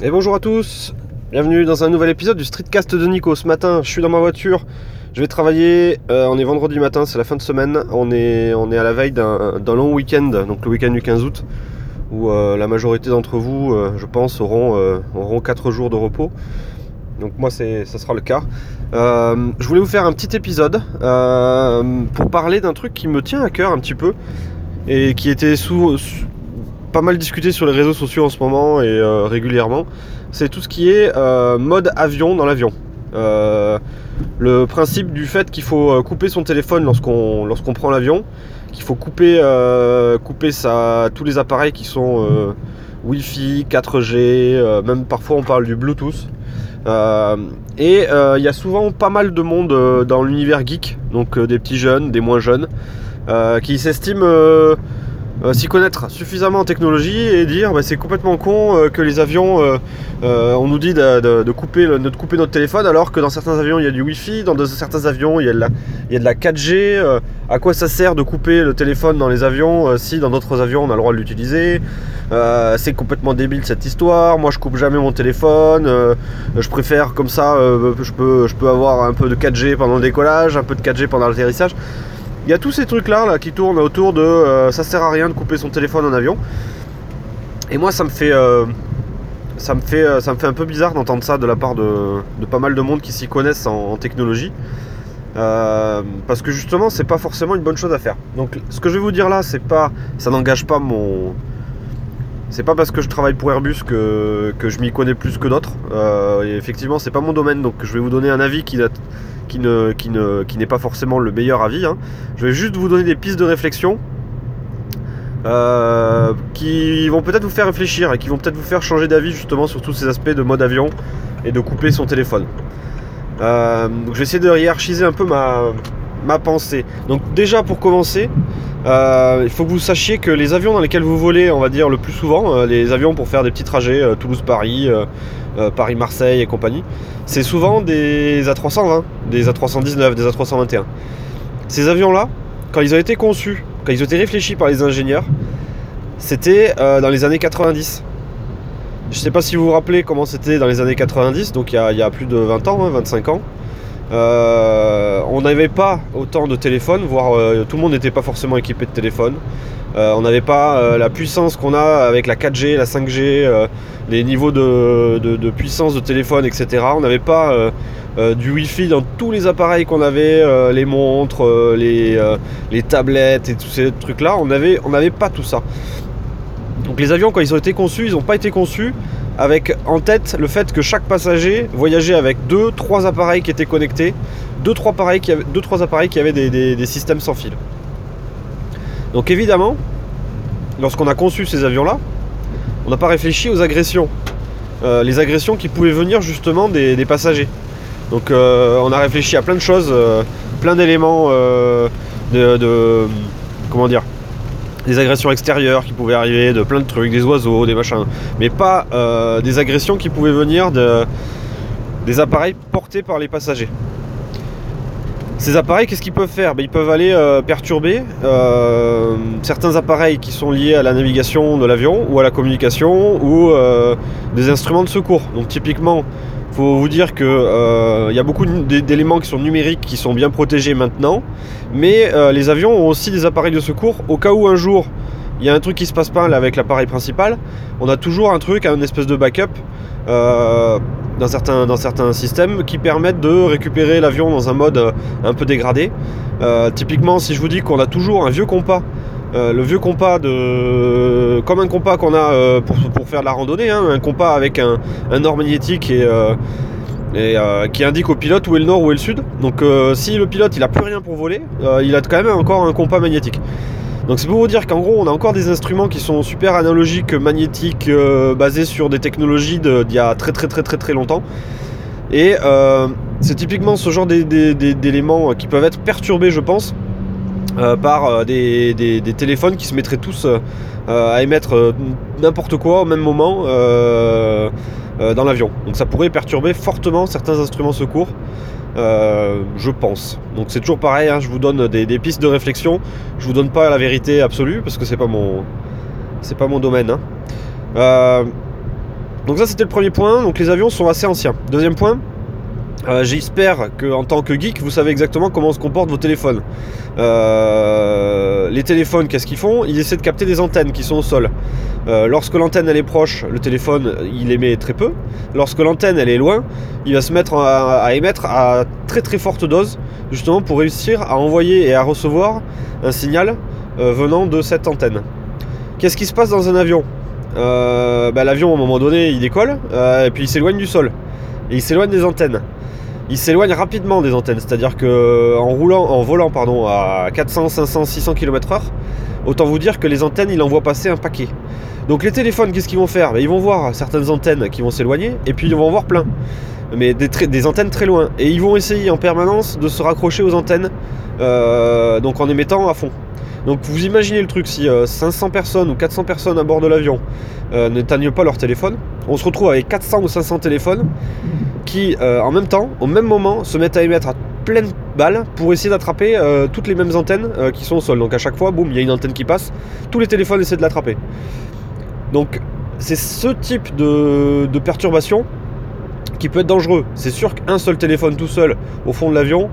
Et bonjour à tous, bienvenue dans un nouvel épisode du Streetcast de Nico. Ce matin, je suis dans ma voiture, je vais travailler, euh, on est vendredi matin, c'est la fin de semaine, on est, à la veille d'un long week-end, donc le week-end du 15 août, où euh, la majorité d'entre vous, euh, je pense, auront, auront 4 jours de repos. Donc moi, ça sera le cas. je voulais vous faire un petit épisode pour parler d'un truc qui me tient à cœur un petit peu et qui était sous pas mal discuté sur les réseaux sociaux en ce moment et euh, régulièrement, c'est tout ce qui est euh, mode avion dans l'avion. Euh, le principe du fait qu'il faut couper son téléphone lorsqu'on lorsqu'on prend l'avion, qu'il faut couper, couper tous les appareils qui sont Wi-Fi, 4G, même parfois on parle du Bluetooth. et il y a souvent pas mal de monde dans l'univers geek, donc des petits jeunes, des moins jeunes, qui s'estiment euh, s'y connaître suffisamment en technologie et dire bah, c'est complètement con euh, que les avions, euh, on nous dit de, couper notre téléphone alors que dans certains avions il y a du Wi-Fi, dans certains avions il y a de la, il y a de la 4G. à quoi ça sert de couper le téléphone dans les avions si dans d'autres avions on a le droit de l'utiliser? C'est complètement débile cette histoire. Moi je coupe jamais mon téléphone. je préfère comme ça, je, peux, je peux avoir un peu de 4G pendant le décollage, un peu de 4G pendant l'atterrissage. Il y a tous ces trucs là, qui tournent autour de euh, ça sert à rien de couper son téléphone en avion. Et moi ça me fait euh, ça me fait euh, ça me fait un peu bizarre d'entendre ça de la part de, pas mal de monde qui s'y connaissent en, technologie. parce que justement c'est pas forcément une bonne chose à faire. Donc ce que je vais vous dire là c'est pas ça n'engage pas mon c'est pas parce que je travaille pour Airbus que, je m'y connais plus que d'autres. effectivement, c'est pas mon domaine, donc je vais vous donner un avis qui, qui, ne, qui, ne, qui n'est pas forcément le meilleur avis. Hein. Je vais juste vous donner des pistes de réflexion euh, qui vont peut-être vous faire réfléchir et qui vont peut-être vous faire changer d'avis justement sur tous ces aspects de mode avion et de couper son téléphone. Euh, donc je vais essayer de hiérarchiser un peu ma, ma pensée. Donc déjà pour commencer, euh, il faut que vous sachiez que les avions dans lesquels vous volez, on va dire le plus souvent, les avions pour faire des petits trajets Toulouse-Paris, euh, Paris-Marseille et compagnie, c'est souvent des A320, des A319, des A321. Ces avions-là, quand ils ont été conçus, quand ils ont été réfléchis par les ingénieurs, c'était euh, dans les années 90. Je ne sais pas si vous vous rappelez comment c'était dans les années 90, donc il y a, plus de 20 ans, 25 hein, ans. Euh, on n'avait pas autant de téléphones, voire tout le monde n'était pas forcément équipé de téléphone. on n'avait pas la puissance qu'on a avec la 4G, la 5G, les niveaux de, puissance de téléphone, etc. On n'avait pas euh, euh, du Wi-Fi dans tous les appareils qu'on avait, euh, les montres, les, tablettes et tous ces trucs-là. On n'avait pas tout ça. Donc les avions, quand ils ont été conçus, ils n'ont pas été conçus avec en tête le fait que chaque passager voyageait avec deux, trois appareils qui étaient connectés, deux, trois appareils qui avaient, deux, trois appareils qui avaient des, des systèmes sans fil. Donc évidemment, lorsqu'on a conçu ces avions-là, on n'a pas réfléchi aux agressions. Euh, les agressions qui pouvaient venir justement des, passagers. Donc euh, on a réfléchi à plein de choses, euh, plein d'éléments de, Comment dire Des agressions extérieures qui pouvaient arriver, de plein de trucs, des oiseaux, des machins. Mais pas des agressions qui pouvaient venir de, des appareils portés par les passagers. Ces appareils, qu'est-ce qu'ils peuvent faire? Ben, Ils peuvent aller euh, perturber euh, certains appareils qui sont liés à la navigation de l'avion ou à la communication ou euh, des instruments de secours. Donc typiquement, il faut vous dire qu'il y a beaucoup d'éléments qui sont numériques qui sont bien protégés maintenant, mais les avions ont aussi des appareils de secours au cas où un jour il y a un truc qui se passe pas avec l'appareil principal, on a toujours un truc, un espèce de backup dans certains, dans certains systèmes qui permettent de récupérer l'avion dans un mode euh, un peu dégradé. Euh, typiquement, si je vous dis qu'on a toujours un vieux compas, euh, le vieux compas de comme un compas qu'on a pour, faire de la randonnée, hein, un compas avec un, nord magnétique et, et qui indique au pilote où est le nord, où est le sud. Donc si le pilote il a plus rien pour voler, il a quand même encore un compas magnétique. Donc c'est pour vous dire qu'en gros on a encore des instruments qui sont super analogiques, magnétiques, euh, basés sur des technologies d'il y a très très très très très longtemps. Et euh, c'est typiquement ce genre d'éléments qui peuvent être perturbés je pense euh, par des, téléphones qui se mettraient tous à émettre n'importe quoi au même moment dans l'avion. Donc ça pourrait perturber fortement certains instruments secours. Euh, je pense. Donc c'est toujours pareil, hein, je vous donne des, pistes de réflexion. Je vous donne pas la vérité absolue parce que c'est pas mon, c'est pas mon domaine. Hein. Euh, Donc ça c'était le premier point, donc les avions sont assez anciens. Deuxième point, euh, j'espère qu'en tant que geek, vous savez exactement comment se comportent vos téléphones. Euh, les téléphones, qu'est-ce qu'ils font? Ils essaient de capter des antennes qui sont au sol. Euh, lorsque l'antenne elle est proche, le téléphone il émet très peu. Lorsque l'antenne est loin, il va se mettre à, émettre à très très forte dose, justement pour réussir à envoyer et à recevoir un signal venant de cette antenne. Qu'est-ce qui se passe dans un avion? Bah, L'avion, à un moment donné, il décolle et puis il s'éloigne du sol. Et il s'éloigne des antennes il s'éloigne rapidement des antennes. C'est-à-dire que en roulant, en volant pardon, à 400, 500, 600 km/h, autant vous dire que les antennes, il envoie passer un paquet. Donc les téléphones, qu'est-ce qu'ils vont faire? Ben, Ils vont voir certaines antennes qui vont s'éloigner, et puis ils vont en voir plein. Mais des, antennes très loin. Et ils vont essayer en permanence de se raccrocher aux antennes, euh, donc en émettant à fond. Donc vous imaginez le truc, si 500 euh, personnes ou 400 personnes à bord de l'avion euh, n'éteignent pas leur téléphone, on se retrouve avec 400 ou 500 téléphones qui, euh, en même temps, au même moment, se mettent à émettre à pleine balle pour essayer d'attraper toutes les mêmes antennes qui sont au sol. Donc à chaque fois, boum, il y a une antenne qui passe, tous les téléphones essaient de l'attraper. Donc c'est ce type de, perturbation qui peut être dangereux. C'est sûr qu'un seul téléphone tout seul au fond de l'avion,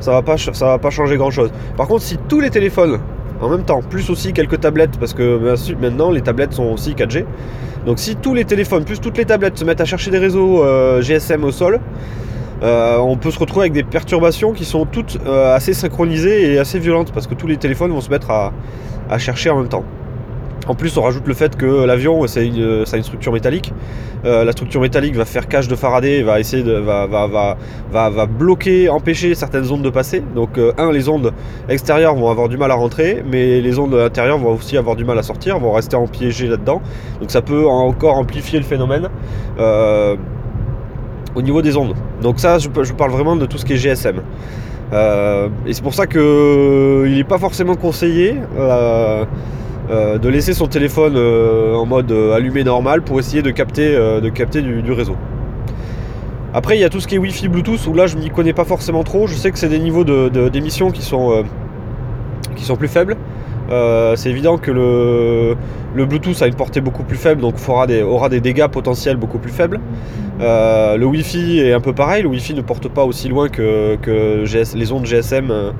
ça va va pas changer grand chose. Par contre, si tous les téléphones en même temps, plus aussi quelques tablettes, parce que maintenant les tablettes sont aussi 4G. Donc si tous les téléphones, plus toutes les tablettes se mettent à chercher des réseaux euh, GSM au sol, euh, on peut se retrouver avec des perturbations qui sont toutes euh, assez synchronisées et assez violentes, parce que tous les téléphones vont se mettre à chercher en même temps. En plus, on rajoute le fait que l'avion, une, ça a une structure métallique. Euh, la structure métallique va faire cage de Faraday, va essayer de, va, va, va, va bloquer, empêcher certaines ondes de passer. Donc, euh, un, les ondes extérieures vont avoir du mal à rentrer, mais les ondes intérieures vont aussi avoir du mal à sortir, vont rester empiégées là-dedans. Donc, ça peut encore amplifier le phénomène. Euh, au niveau des ondes. Donc ça, je, je, parle vraiment de tout ce qui est GSM. et c'est pour ça que il n'est pas forcément conseillé euh, de laisser son téléphone euh, en mode euh, allumé normal pour essayer de capter, du, réseau. Après, il y a tout ce qui est Wi-Fi, Bluetooth, où là, je m'y connais pas forcément trop. Je sais que c'est des niveaux d'émission qui, sont, qui sont plus faibles. c'est évident que le, Bluetooth a une portée beaucoup plus faible, donc aura des, aura des dégâts potentiels beaucoup plus faibles. le Wi-Fi est un peu pareil. Le Wi-Fi ne porte pas aussi loin que, les ondes GSM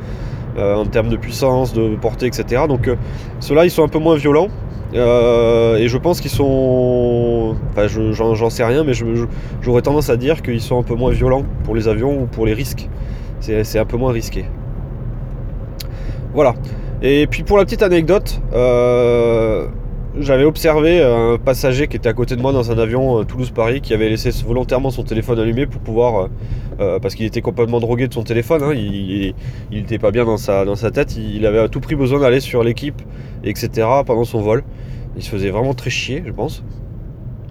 en termes de puissance, de portée, etc. Donc euh, ceux-là, ils sont un peu moins violents. Euh, et je pense qu'ils sont. Enfin, j'en sais rien, mais j'aurais tendance à dire qu'ils sont un peu moins violents pour les avions ou pour les risques. C'est un peu moins risqué. Voilà. Et puis pour la petite anecdote, j'avais observé un passager qui était à côté de moi dans un avion euh, Toulouse-Paris qui avait laissé volontairement son téléphone allumé pour pouvoir, euh, euh, parce qu'il était complètement drogué de son téléphone, hein, il n'était pas bien dans sa, dans sa tête, il, avait à tout prix besoin d'aller sur l'équipe, etc. pendant son vol. Il se faisait vraiment très chier, je pense.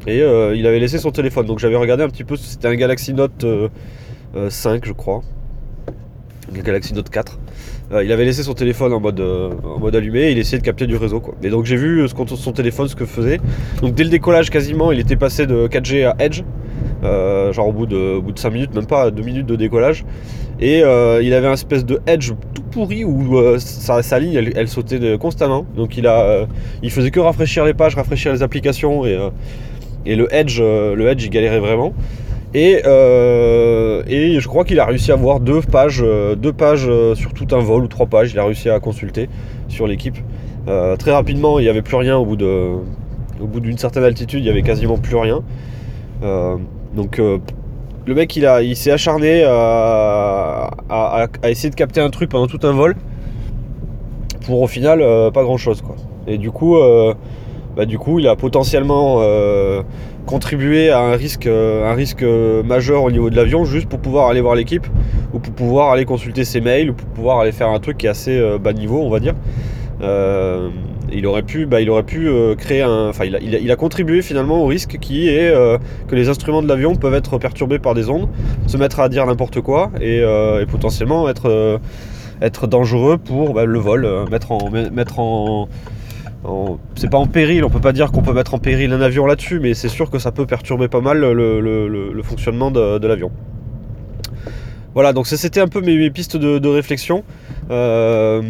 Et il avait laissé son téléphone. Donc j'avais regardé un petit peu, c'était un Galaxy Note 5, je crois. Un Galaxy Note 4. Euh, il avait laissé son téléphone en mode, euh, en mode allumé et il essayait de capter du réseau. Quoi. Et donc j'ai vu euh, ce, son téléphone ce que faisait. Donc dès le décollage quasiment, il était passé de 4G à Edge. genre au bout, de, bout de 5 minutes, même pas 2 minutes de décollage. Et il avait un espèce de edge tout pourri où sa, ligne elle, sautait constamment. Donc il, a, il faisait que rafraîchir les pages, rafraîchir les applications et, et le edge, le edge il galérait vraiment. Euh, et, je crois qu'il a réussi à avoir deux pages, euh, deux pages euh, sur tout un vol ou trois pages. Il a réussi à consulter sur l'équipe. très rapidement, il n'y avait plus rien au bout de, au bout d'une certaine altitude, il n'y avait quasiment plus rien. donc le mec, il, a, il s'est acharné à, essayer de capter un truc pendant tout un vol pour au final pas grand chose quoi. Et du coup, bah, du coup, il a potentiellement contribuer à un risque, euh, un risque euh, majeur au niveau de l'avion juste pour pouvoir aller voir l'équipe ou pour pouvoir aller consulter ses mails ou pour pouvoir aller faire un truc qui est assez euh, bas niveau on va dire. il aurait pu, bah, il aurait pu créer un. Enfin, il a, contribué finalement au risque qui est que les instruments de l'avion peuvent être perturbés par des ondes, se mettre à dire n'importe quoi et, potentiellement être, être dangereux pour bah, le vol, mettre en, mettre en, c'est pas en péril, on peut pas dire qu'on peut mettre en péril un avion là-dessus, mais c'est sûr que ça peut perturber pas mal le, fonctionnement de, l'avion. Voilà, donc c'était un peu mes, pistes de, réflexion. Euh,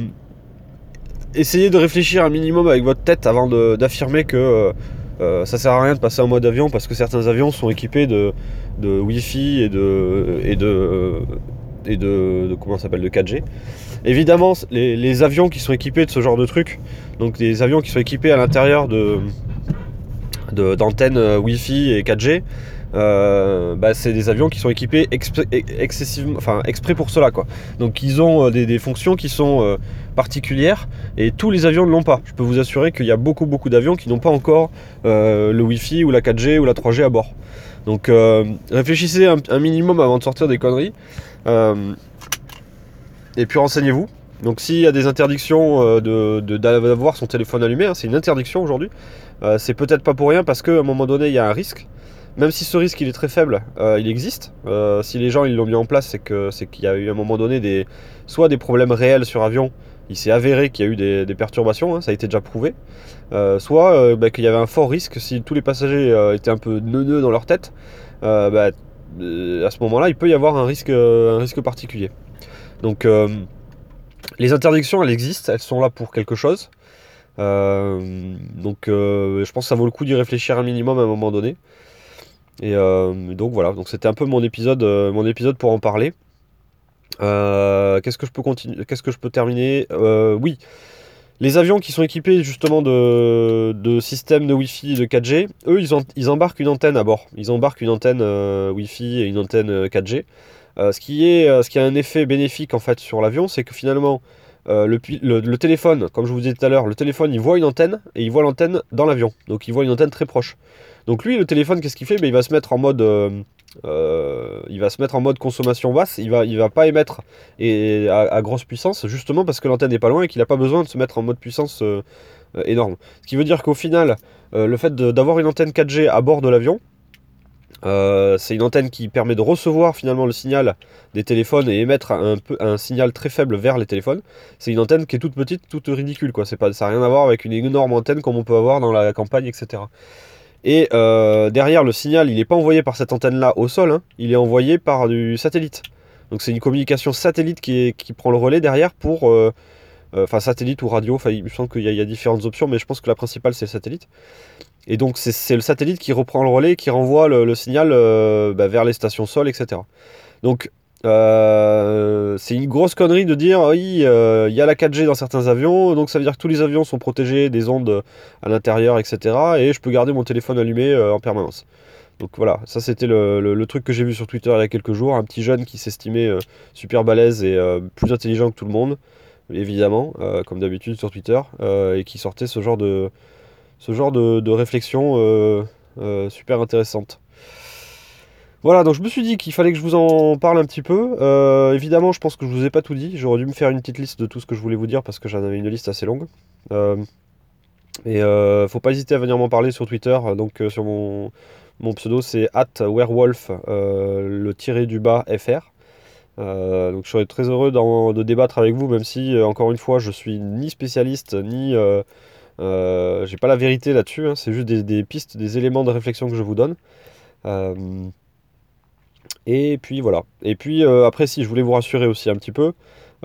essayez de réfléchir un minimum avec votre tête avant d'affirmer que ça sert à rien de passer en mode avion parce que certains avions sont équipés de, Wi-Fi et de, et de, comment s'appelle de 4G. Évidemment, les, avions qui sont équipés de ce genre de trucs, donc des avions qui sont équipés à l'intérieur de d'antennes Wi-Fi et 4G, euh, bah, c'est des avions qui sont équipés excessivement, enfin exprès pour cela quoi. Donc ils ont euh, des, fonctions qui sont euh, particulières et tous les avions ne l'ont pas. Je peux vous assurer qu'il y a beaucoup beaucoup d'avions qui n'ont pas encore le Wi-Fi ou la 4G ou la 3G à bord. Donc réfléchissez un, minimum avant de sortir des conneries. Et puis renseignez-vous. Donc s'il y a des interdictions d'avoir son téléphone allumé, hein, c'est une interdiction aujourd'hui, c'est peut-être pas pour rien parce qu'à un moment donné il y a un risque. Même si ce risque il est très faible, euh, il existe. Euh, si les gens ils l'ont mis en place, c'est que c'est qu'il y a eu à un moment donné des soit des problèmes réels sur avion. Il s'est avéré qu'il y a eu des, perturbations, hein, ça a été déjà prouvé. Euh, soit bah, qu'il y avait un fort risque si tous les passagers étaient un peu neuneux dans leur tête. Bah, à ce moment-là, il peut y avoir un risque, un risque particulier. Donc les interdictions, elles existent, elles sont là pour quelque chose. donc je pense que ça vaut le coup d'y réfléchir un minimum à un moment donné. Et euh, donc voilà, c'était un peu mon épisode, euh, mon épisode pour en parler. Euh, qu'est-ce que je peux continuer Qu'est-ce que je peux terminer? Oui, les avions qui sont équipés justement de, systèmes de Wi-Fi et de 4G, eux, ils, embarquent une antenne à bord. Ils embarquent une antenne Wi-Fi et une antenne 4G. Ce, qui est, ce qui a un effet bénéfique en fait sur l'avion, c'est que finalement, le, le, téléphone, comme je vous disais tout à l'heure, le téléphone, il voit une antenne et il voit l'antenne dans l'avion. Donc il voit une antenne très proche. Donc lui, le téléphone, qu'est-ce qu'il fait? Ben, Il va se mettre en mode... Euh, euh, consommation basse, il va, va pas émettre et à, grosse puissance, justement parce que l'antenne n'est pas loin et qu'il n'a pas besoin de se mettre en mode puissance euh, énorme. Ce qui veut dire qu'au final, le fait d'avoir une antenne 4G à bord de l'avion, c'est une antenne qui permet de recevoir finalement le signal des téléphones et émettre un, signal très faible vers les téléphones. C'est une antenne qui est toute petite, toute ridicule. Quoi. Pas, ça n'a rien à voir avec une énorme antenne comme on peut avoir dans la campagne, etc. Et euh, derrière, le signal, il n'est pas envoyé par cette antenne-là au sol, hein. il est envoyé par du satellite. Donc c'est une communication satellite qui, prend le relais derrière pour... Euh, euh, enfin satellite ou radio, enfin, il me semble qu'il y, a différentes options, mais je pense que la principale c'est le satellite. Et donc c'est le satellite qui reprend le relais, qui renvoie le, signal bah, vers les stations sol, etc. Donc euh, c'est une grosse connerie de dire oui, euh, il y a la 4G dans certains avions, donc ça veut dire que tous les avions sont protégés des ondes à l'intérieur, etc. Et je peux garder mon téléphone allumé euh, en permanence. Donc voilà, ça c'était le, truc que j'ai vu sur Twitter il y a quelques jours. Un petit jeune qui s'estimait super balèze et plus intelligent que tout le monde, évidemment, comme d'habitude sur Twitter, et qui sortait ce genre de, ce genre de réflexion super intéressante. Voilà, donc je me suis dit qu'il fallait que je vous en parle un petit peu. Euh, évidemment, je pense que je vous ai pas tout dit. J'aurais dû me faire une petite liste de tout ce que je voulais vous dire parce que j'en avais une liste assez longue. Euh, et euh, faut pas hésiter à venir m'en parler sur Twitter. Donc sur mon, mon pseudo, c'est werewolf le tiré du bas fr. Donc je serais très heureux de débattre avec vous, même si encore une fois, je suis ni spécialiste ni j'ai pas la vérité là-dessus. Hein. c'est juste des, pistes, des éléments de réflexion que je vous donne. Et puis voilà. Et puis euh, après, si je voulais vous rassurer aussi un petit peu,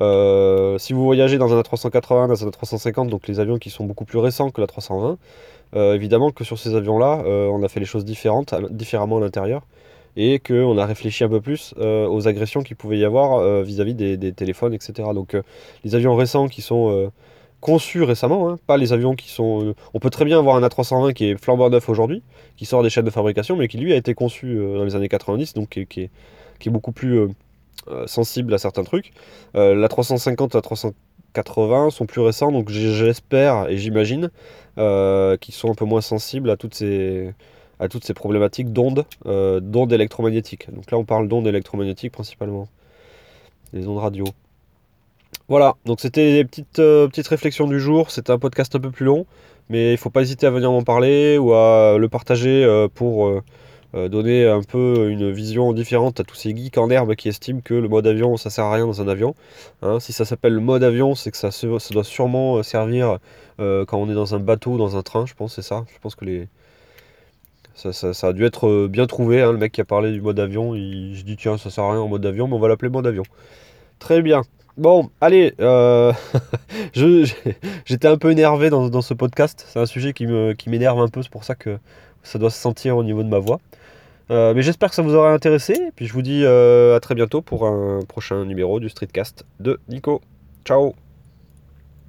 euh, si vous voyagez dans un A380, dans un A350, donc les avions qui sont beaucoup plus récents que la 320, euh, évidemment que sur ces avions-là, on a fait les choses différentes, différemment à l'intérieur, et qu'on a réfléchi un peu plus aux agressions qu'il pouvait y avoir vis-à-vis des, téléphones, etc. Donc les avions récents qui sont conçus récemment, hein, pas les avions qui sont... Euh, on peut très bien avoir un A320 qui est flambant neuf aujourd'hui, qui sort des chaînes de fabrication, mais qui lui a été conçu euh, dans les années 90, donc qui, est, beaucoup plus euh, sensible à certains trucs. la 350 et la 380 sont plus récents, donc j'espère et j'imagine qu'ils sont un peu moins sensibles à toutes ces à toutes ces problématiques d'ondes, d'ondes électromagnétiques. Donc là, on parle d'ondes électromagnétiques principalement, les ondes radio. Voilà, donc c'était les petites, euh, petites réflexions du jour. C'était un podcast un peu plus long, mais il ne faut pas hésiter à venir m'en parler ou à le partager euh, pour euh, donner un peu une vision différente à tous ces geeks en herbe qui estiment que le mode avion ça sert à rien dans un avion. Hein, si ça s'appelle le mode avion, c'est que ça, ça, doit sûrement servir quand on est dans un bateau dans un train, je pense, c'est ça. Je pense que les. Ça, a dû être bien trouvé, hein, le mec qui a parlé du mode avion, il, je dis tiens ça sert à rien en mode avion, mais on va l'appeler mode avion. Très bien. Bon, allez, euh, j'étais un peu énervé dans, ce podcast. C'est un sujet qui m'énerve un peu, c'est pour ça que ça doit se sentir au niveau de ma voix. Euh, mais j'espère que ça vous aura intéressé. Puis je vous dis euh, à très bientôt pour un prochain numéro du Streetcast de Nico. Ciao